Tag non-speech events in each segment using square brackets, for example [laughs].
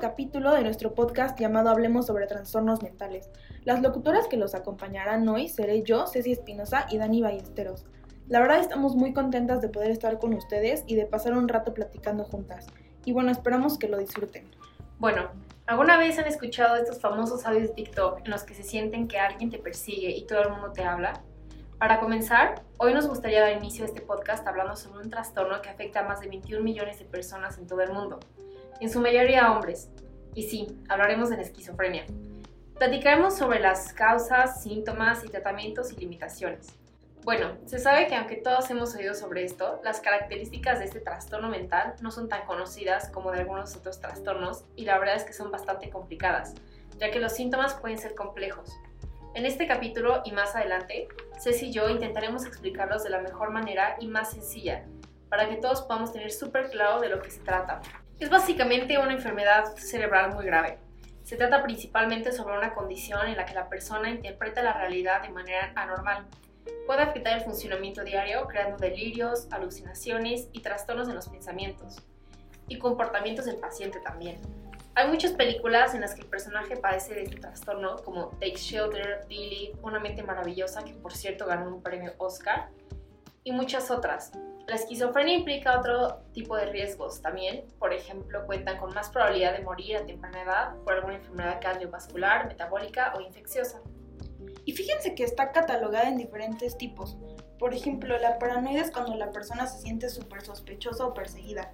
capítulo de nuestro podcast llamado Hablemos sobre trastornos mentales. Las locutoras que los acompañarán hoy seré yo, Ceci Espinosa y Dani Ballesteros. La verdad estamos muy contentas de poder estar con ustedes y de pasar un rato platicando juntas. Y bueno, esperamos que lo disfruten. Bueno, ¿alguna vez han escuchado estos famosos audios de TikTok en los que se sienten que alguien te persigue y todo el mundo te habla? Para comenzar, hoy nos gustaría dar inicio a este podcast hablando sobre un trastorno que afecta a más de 21 millones de personas en todo el mundo, en su mayoría hombres. Y sí, hablaremos de la esquizofrenia. Platicaremos sobre las causas, síntomas y tratamientos y limitaciones. Bueno, se sabe que aunque todos hemos oído sobre esto, las características de este trastorno mental no son tan conocidas como de algunos otros trastornos y la verdad es que son bastante complicadas, ya que los síntomas pueden ser complejos. En este capítulo y más adelante, Ceci y yo intentaremos explicarlos de la mejor manera y más sencilla, para que todos podamos tener súper claro de lo que se trata. Es básicamente una enfermedad cerebral muy grave. Se trata principalmente sobre una condición en la que la persona interpreta la realidad de manera anormal. Puede afectar el funcionamiento diario, creando delirios, alucinaciones y trastornos en los pensamientos y comportamientos del paciente también. Hay muchas películas en las que el personaje padece de este trastorno, como Take Shelter, Billy, Una mente maravillosa, que por cierto ganó un premio Oscar, y muchas otras. La esquizofrenia implica otro tipo de riesgos también, por ejemplo, cuentan con más probabilidad de morir a temprana edad por alguna enfermedad cardiovascular, metabólica o infecciosa. Y fíjense que está catalogada en diferentes tipos. Por ejemplo, la paranoia es cuando la persona se siente súper sospechosa o perseguida.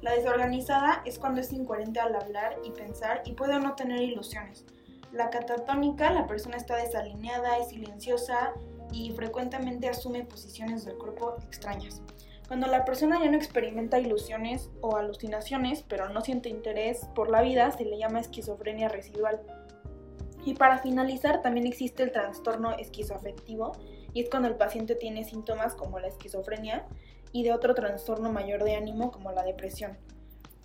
La desorganizada es cuando es incoherente al hablar y pensar y puede no tener ilusiones. La catatónica, la persona está desalineada, es silenciosa y frecuentemente asume posiciones del cuerpo extrañas. Cuando la persona ya no experimenta ilusiones o alucinaciones, pero no siente interés por la vida, se le llama esquizofrenia residual. Y para finalizar, también existe el trastorno esquizoafectivo, y es cuando el paciente tiene síntomas como la esquizofrenia, y de otro trastorno mayor de ánimo como la depresión.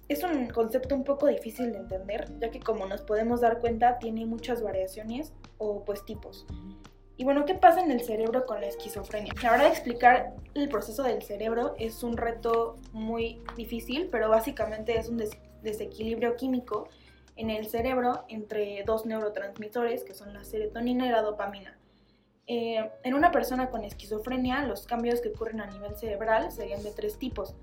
Es un concepto un poco difícil de entender, ya que como nos podemos dar cuenta tiene muchas variaciones o pues tipos. Y bueno, ¿qué pasa en el cerebro con la esquizofrenia? La verdad explicar el proceso del cerebro es un reto muy difícil, pero básicamente es un desequilibrio químico en el cerebro entre dos neurotransmisores que son la serotonina y la dopamina. Eh, en una persona con esquizofrenia, los cambios que ocurren a nivel cerebral serían de tres tipos.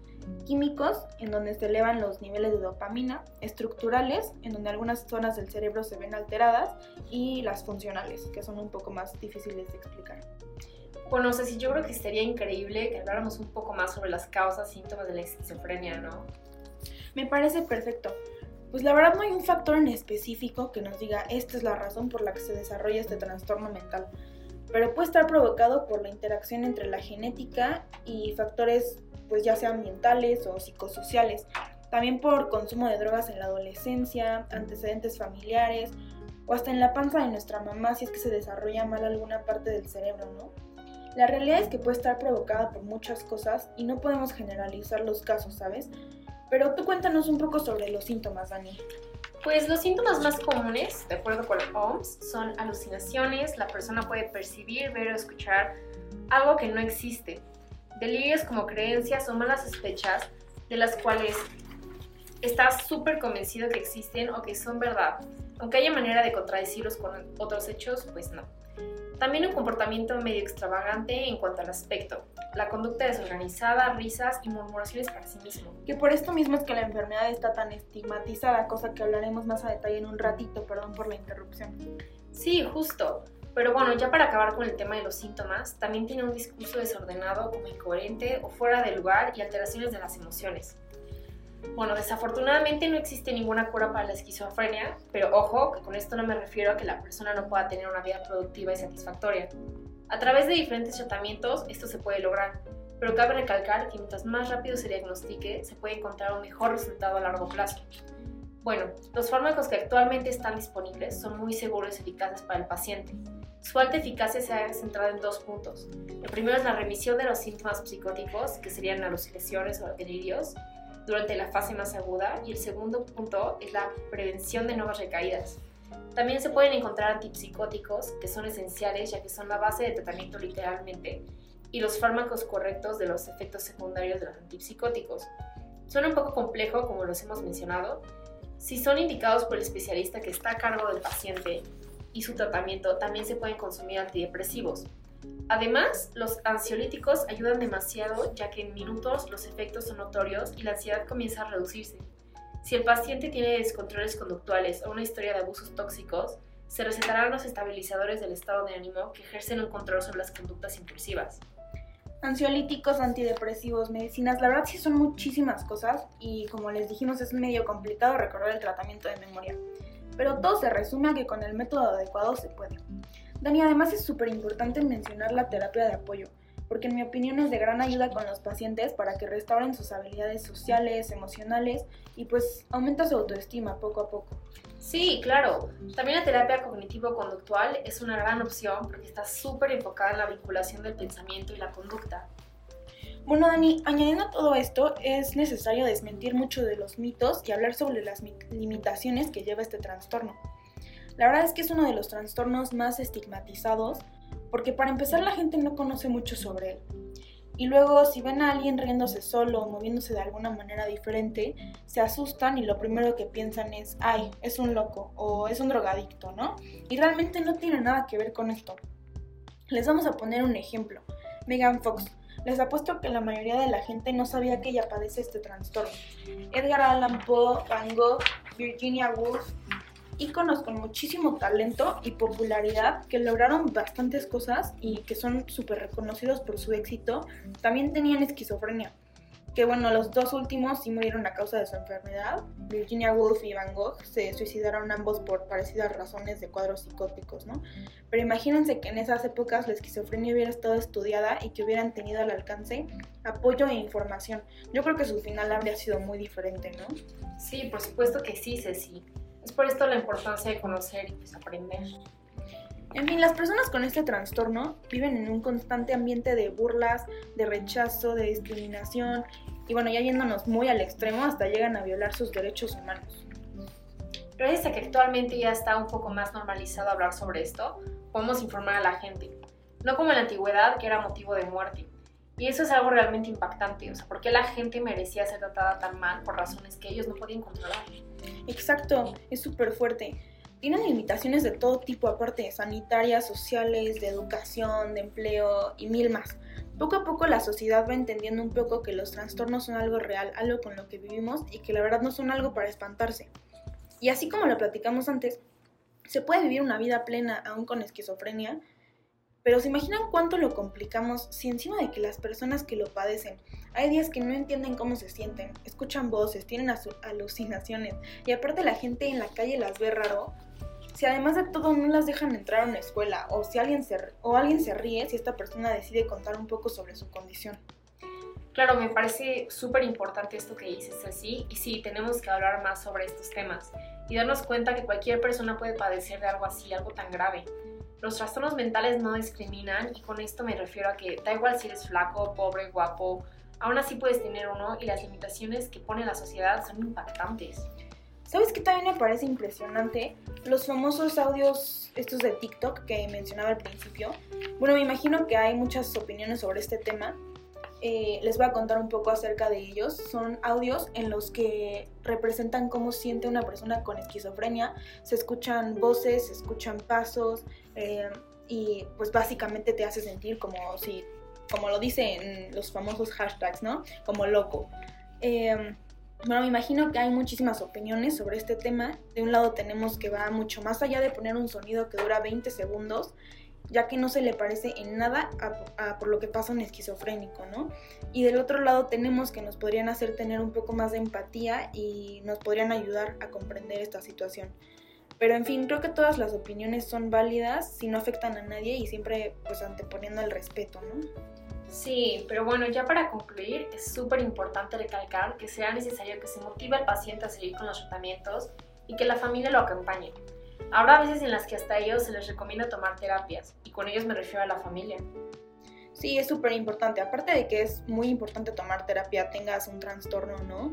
Químicos, en donde se elevan los niveles de dopamina, estructurales, en donde algunas zonas del cerebro se ven alteradas, y las funcionales, que son un poco más difíciles de explicar. Bueno, sé si yo creo que sería increíble que habláramos un poco más sobre las causas, síntomas de la esquizofrenia, ¿no? Me parece perfecto. Pues la verdad no hay un factor en específico que nos diga esta es la razón por la que se desarrolla este trastorno mental pero puede estar provocado por la interacción entre la genética y factores pues ya sea ambientales o psicosociales, también por consumo de drogas en la adolescencia, antecedentes familiares o hasta en la panza de nuestra mamá si es que se desarrolla mal alguna parte del cerebro, ¿no? La realidad es que puede estar provocada por muchas cosas y no podemos generalizar los casos, ¿sabes? Pero tú cuéntanos un poco sobre los síntomas, Dani. Pues los síntomas más comunes, de acuerdo con OMS, son alucinaciones, la persona puede percibir, ver o escuchar algo que no existe, delirios como creencias o malas sospechas de las cuales estás súper convencido que existen o que son verdad, aunque haya manera de contradecirlos con otros hechos, pues no. También un comportamiento medio extravagante en cuanto al aspecto, la conducta desorganizada, risas y murmuraciones para sí mismo. Que por esto mismo es que la enfermedad está tan estigmatizada, cosa que hablaremos más a detalle en un ratito, perdón por la interrupción. Sí, justo. Pero bueno, ya para acabar con el tema de los síntomas, también tiene un discurso desordenado como incoherente o fuera de lugar y alteraciones de las emociones. Bueno, desafortunadamente no existe ninguna cura para la esquizofrenia, pero ojo, que con esto no me refiero a que la persona no pueda tener una vida productiva y satisfactoria. A través de diferentes tratamientos esto se puede lograr, pero cabe recalcar que mientras más rápido se diagnostique, se puede encontrar un mejor resultado a largo plazo. Bueno, los fármacos que actualmente están disponibles son muy seguros y eficaces para el paciente. Su alta eficacia se ha centrado en dos puntos. El primero es la remisión de los síntomas psicóticos, que serían alucinaciones o delirios, durante la fase más aguda y el segundo punto es la prevención de nuevas recaídas. También se pueden encontrar antipsicóticos que son esenciales ya que son la base de tratamiento literalmente y los fármacos correctos de los efectos secundarios de los antipsicóticos. Suena un poco complejo como los hemos mencionado, Si son indicados por el especialista que está a cargo del paciente y su tratamiento, también se pueden consumir antidepresivos. Además, los ansiolíticos ayudan demasiado ya que en minutos los efectos son notorios y la ansiedad comienza a reducirse. Si el paciente tiene descontroles conductuales o una historia de abusos tóxicos, se recetarán los estabilizadores del estado de ánimo que ejercen un control sobre las conductas impulsivas. Ansiolíticos, antidepresivos, medicinas, la verdad sí son muchísimas cosas y como les dijimos es medio complicado recordar el tratamiento de memoria. Pero todo se resume a que con el método adecuado se puede. Dani, además es súper importante mencionar la terapia de apoyo, porque en mi opinión es de gran ayuda con los pacientes para que restauren sus habilidades sociales, emocionales y pues aumenta su autoestima poco a poco. Sí, claro. También la terapia cognitivo-conductual es una gran opción porque está súper enfocada en la vinculación del pensamiento y la conducta. Bueno, Dani, añadiendo a todo esto, es necesario desmentir mucho de los mitos y hablar sobre las limitaciones que lleva este trastorno. La verdad es que es uno de los trastornos más estigmatizados porque para empezar la gente no conoce mucho sobre él. Y luego si ven a alguien riéndose solo o moviéndose de alguna manera diferente, se asustan y lo primero que piensan es, ay, es un loco o es un drogadicto, ¿no? Y realmente no tiene nada que ver con esto. Les vamos a poner un ejemplo. Megan Fox. Les apuesto que la mayoría de la gente no sabía que ella padece este trastorno. Edgar Allan Poe, Van Gogh, Virginia Woolf, íconos con muchísimo talento y popularidad que lograron bastantes cosas y que son súper reconocidos por su éxito, también tenían esquizofrenia. Que bueno, los dos últimos sí murieron a causa de su enfermedad. Virginia Woolf y Van Gogh se suicidaron ambos por parecidas razones de cuadros psicóticos, ¿no? Pero imagínense que en esas épocas la esquizofrenia hubiera estado estudiada y que hubieran tenido al alcance apoyo e información. Yo creo que su final habría sido muy diferente, ¿no? Sí, por supuesto que sí, Ceci. Es por esto la importancia de conocer y pues, aprender. En fin, las personas con este trastorno viven en un constante ambiente de burlas, de rechazo, de discriminación y bueno, ya yéndonos muy al extremo, hasta llegan a violar sus derechos humanos. Gracias a que actualmente ya está un poco más normalizado hablar sobre esto, podemos informar a la gente. No como en la antigüedad, que era motivo de muerte. Y eso es algo realmente impactante, o sea, ¿por qué la gente merecía ser tratada tan mal por razones que ellos no podían controlar? Exacto, es súper fuerte. Tienen limitaciones de todo tipo, aparte sanitarias, sociales, de educación, de empleo y mil más. Poco a poco la sociedad va entendiendo un poco que los trastornos son algo real, algo con lo que vivimos y que la verdad no son algo para espantarse. Y así como lo platicamos antes, se puede vivir una vida plena aún con esquizofrenia, pero ¿se imaginan cuánto lo complicamos si encima de que las personas que lo padecen hay días que no entienden cómo se sienten, escuchan voces, tienen alucinaciones y aparte la gente en la calle las ve raro? Si además de todo no las dejan entrar a una escuela o si alguien se, o alguien se ríe si esta persona decide contar un poco sobre su condición. Claro, me parece súper importante esto que dices así y sí, tenemos que hablar más sobre estos temas y darnos cuenta que cualquier persona puede padecer de algo así, algo tan grave. Los trastornos mentales no discriminan y con esto me refiero a que da igual si eres flaco, pobre, guapo, aún así puedes tener uno y las limitaciones que pone la sociedad son impactantes. ¿Sabes qué también me parece impresionante? Los famosos audios estos de TikTok que mencionaba al principio. Bueno, me imagino que hay muchas opiniones sobre este tema. Eh, les voy a contar un poco acerca de ellos. Son audios en los que representan cómo siente una persona con esquizofrenia. Se escuchan voces, se escuchan pasos, eh, y pues básicamente te hace sentir como si, como lo dicen los famosos hashtags, ¿no? Como loco. Eh, bueno, me imagino que hay muchísimas opiniones sobre este tema. De un lado tenemos que va mucho más allá de poner un sonido que dura 20 segundos, ya que no se le parece en nada a, por lo que pasa un esquizofrénico, ¿no? Y del otro lado tenemos que nos podrían hacer tener un poco más de empatía y nos podrían ayudar a comprender esta situación. Pero en fin, creo que todas las opiniones son válidas si no afectan a nadie y siempre pues anteponiendo el respeto, ¿no? Sí, pero bueno, ya para concluir, es súper importante recalcar que sea necesario que se motive al paciente a seguir con los tratamientos y que la familia lo acompañe. Habrá veces en las que hasta ellos se les recomienda tomar terapias, y con ellos me refiero a la familia. Sí, es súper importante. Aparte de que es muy importante tomar terapia, tengas un trastorno o no,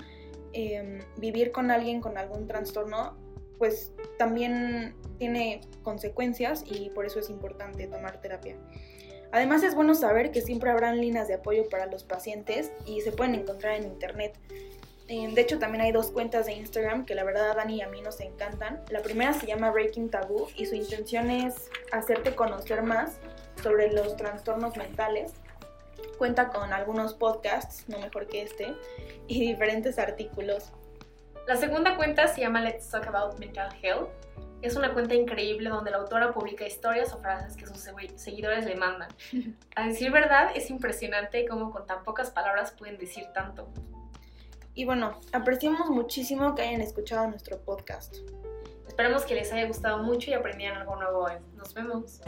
em, vivir con alguien con algún trastorno pues también tiene consecuencias y por eso es importante tomar terapia. Además es bueno saber que siempre habrán líneas de apoyo para los pacientes y se pueden encontrar en internet. Eh, De hecho, también hay dos cuentas de Instagram que la verdad a Dani y a mí nos encantan. La primera se llama Breaking Taboo y su intención es hacerte conocer más sobre los trastornos mentales. Cuenta con algunos podcasts, no mejor que este, y diferentes artículos. La segunda cuenta se llama Let's Talk About Mental Health. Es una cuenta increíble donde la autora publica historias o frases que sus segui- seguidores le mandan. [laughs] A decir verdad, es impresionante cómo con tan pocas palabras pueden decir tanto. Y bueno, apreciamos muchísimo que hayan escuchado nuestro podcast. Esperemos que les haya gustado mucho y aprendieran algo nuevo hoy. Nos vemos.